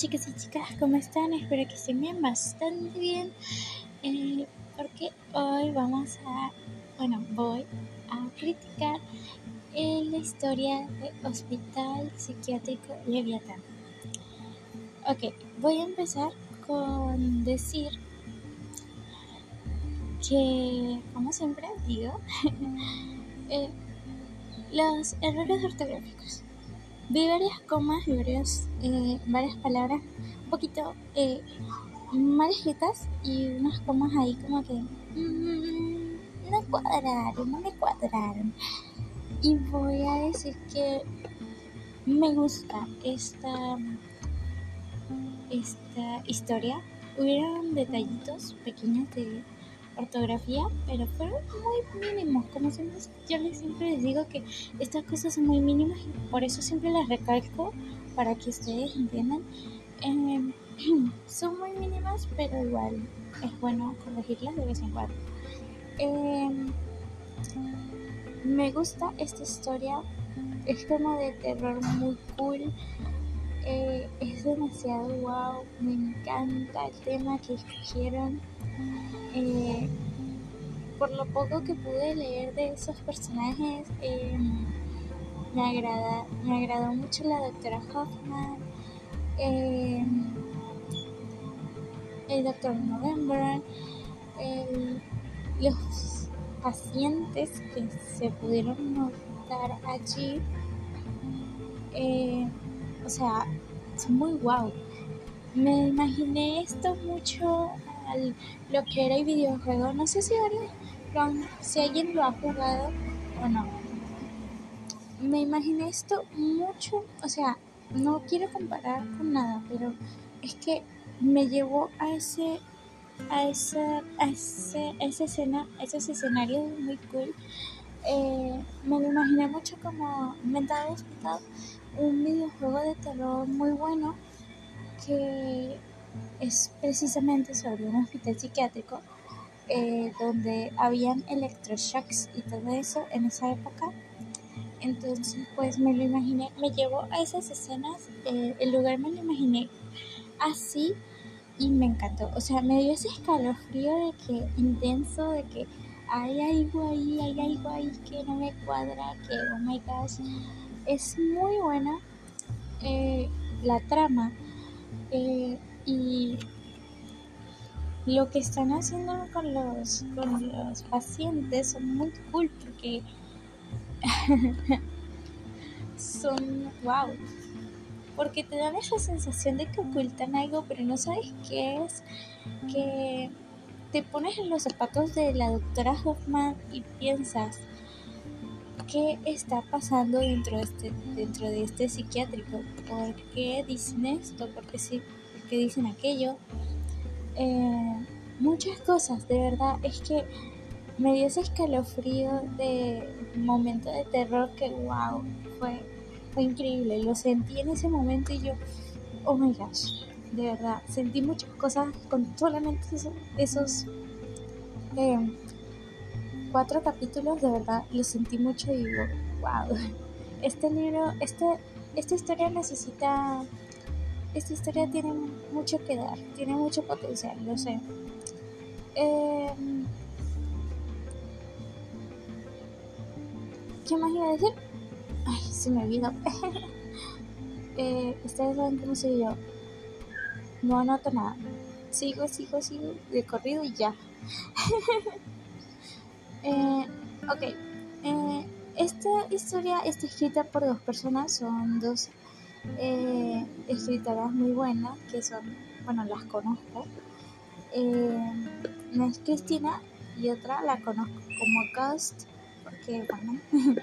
chicas y chicas, ¿cómo están? Espero que estén bien, bastante bien. Eh, porque hoy vamos a, bueno, voy a criticar eh, la historia del Hospital Psiquiátrico Leviatán. Ok, voy a empezar con decir que, como siempre digo, eh, los errores ortográficos vi varias comas y eh, varias palabras un poquito eh, mal escritas y unas comas ahí como que mm, no cuadraron, no me cuadraron. Y voy a decir que me gusta esta, esta historia. Hubieron detallitos pequeños de ortografía, pero fueron muy mínimos. Como siempre, yo les, siempre les digo que estas cosas son muy mínimas y por eso siempre las recalco para que ustedes entiendan. Em, son muy mínimas, pero igual es bueno corregirlas de vez en cuando. Em, me gusta esta historia, es como de terror muy cool. Eh, es demasiado wow, me encanta el tema que escogieron. Eh, por lo poco que pude leer de esos personajes, eh, me, agrada, me agradó mucho la doctora Hoffman, el doctor November, los pacientes que se pudieron notar allí, o sea, son muy wow. Me imaginé esto mucho lo que era el videojuego. No sé si si alguien lo ha jugado o no. Me imaginé esto mucho, o sea, no quiero comparar con nada, pero es que me llevó a ese a esa, a ese, esa escena, esos escenarios muy cool. Eh, me lo imaginé mucho como inventado un videojuego de terror muy bueno que es precisamente sobre un hospital psiquiátrico eh, donde habían electroshocks y todo eso en esa época. Entonces, pues me lo imaginé, me llevó a esas escenas, eh, el lugar me lo imaginé así y me encantó. O sea, me dio ese escalofrío de que intenso, de que hay algo ahí, hay algo ahí que no me cuadra, que oh my gosh, es muy buena eh, la trama. Y lo que están haciendo con los, con los pacientes son muy cool porque son wow. Porque te dan esa sensación de que ocultan algo, pero no sabes qué es. Que te pones en los zapatos de la doctora Hoffman y piensas, ¿qué está pasando dentro de este, dentro de este psiquiátrico? ¿Por qué dicen esto? ¿Por qué sí? que dicen aquello. Eh, muchas cosas, de verdad, es que me dio ese escalofrío de momento de terror que, wow, fue, fue increíble. Lo sentí en ese momento y yo, oh my gosh, de verdad, sentí muchas cosas con solamente esos, eh, cuatro capítulos, de verdad, lo sentí mucho y digo, wow, este libro, este, esta historia necesita esta historia tiene mucho que dar, tiene mucho potencial, lo sé. Em, ¿Qué más iba a decir? Ay, se me olvidó. eh, ustedes saben cómo soy yo. No anoto nada. Sigo, sigo, sigo de corrido y ya. eh, ok. Eh, esta historia está escrita por dos personas, son dos eh, escritoras muy buenas, que son, bueno, las conozco. Eh, una es Cristina y otra la conozco como Ghost, porque, bueno.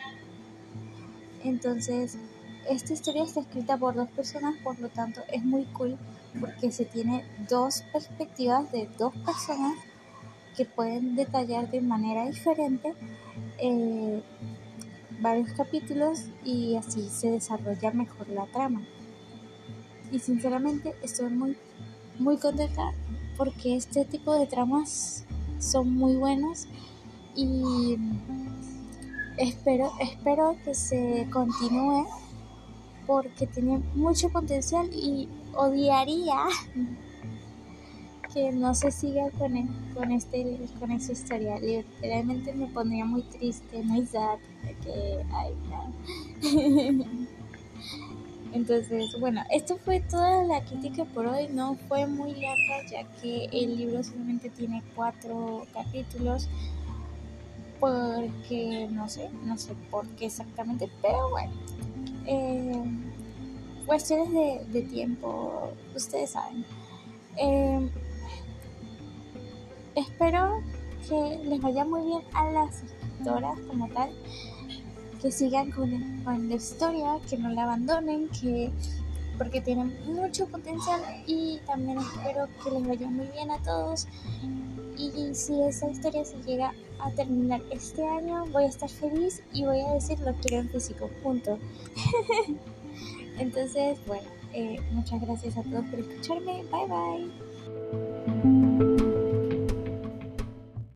Entonces, esta historia está escrita por dos personas, por lo tanto es muy cool porque se tiene dos perspectivas de dos personas que pueden detallar de manera diferente eh, varios capítulos y así se desarrolla mejor la trama. Y sinceramente estoy muy, muy contenta porque este tipo de tramas son muy buenas y espero, espero que se continúe porque tiene mucho potencial y odiaría que no se siga con, e, con, este, con esta historia. Literalmente me pondría muy triste, muy sad, que, ay, Entonces, bueno, esto fue toda la crítica por hoy. No fue muy larga, ya que el libro solamente tiene cuatro capítulos. Porque no sé, no sé por qué exactamente, pero bueno. Eh, cuestiones de, tiempo, ustedes saben. Eh, espero que les vaya muy bien a las escritoras como tal que sigan con, la historia, que no la abandonen, que porque tienen mucho potencial y también espero que les vaya muy bien a todos y si esa historia se llega a terminar este año voy a estar feliz y voy a decir lo quiero en físico, punto. Entonces, bueno, eh, muchas gracias a todos por escucharme, bye bye.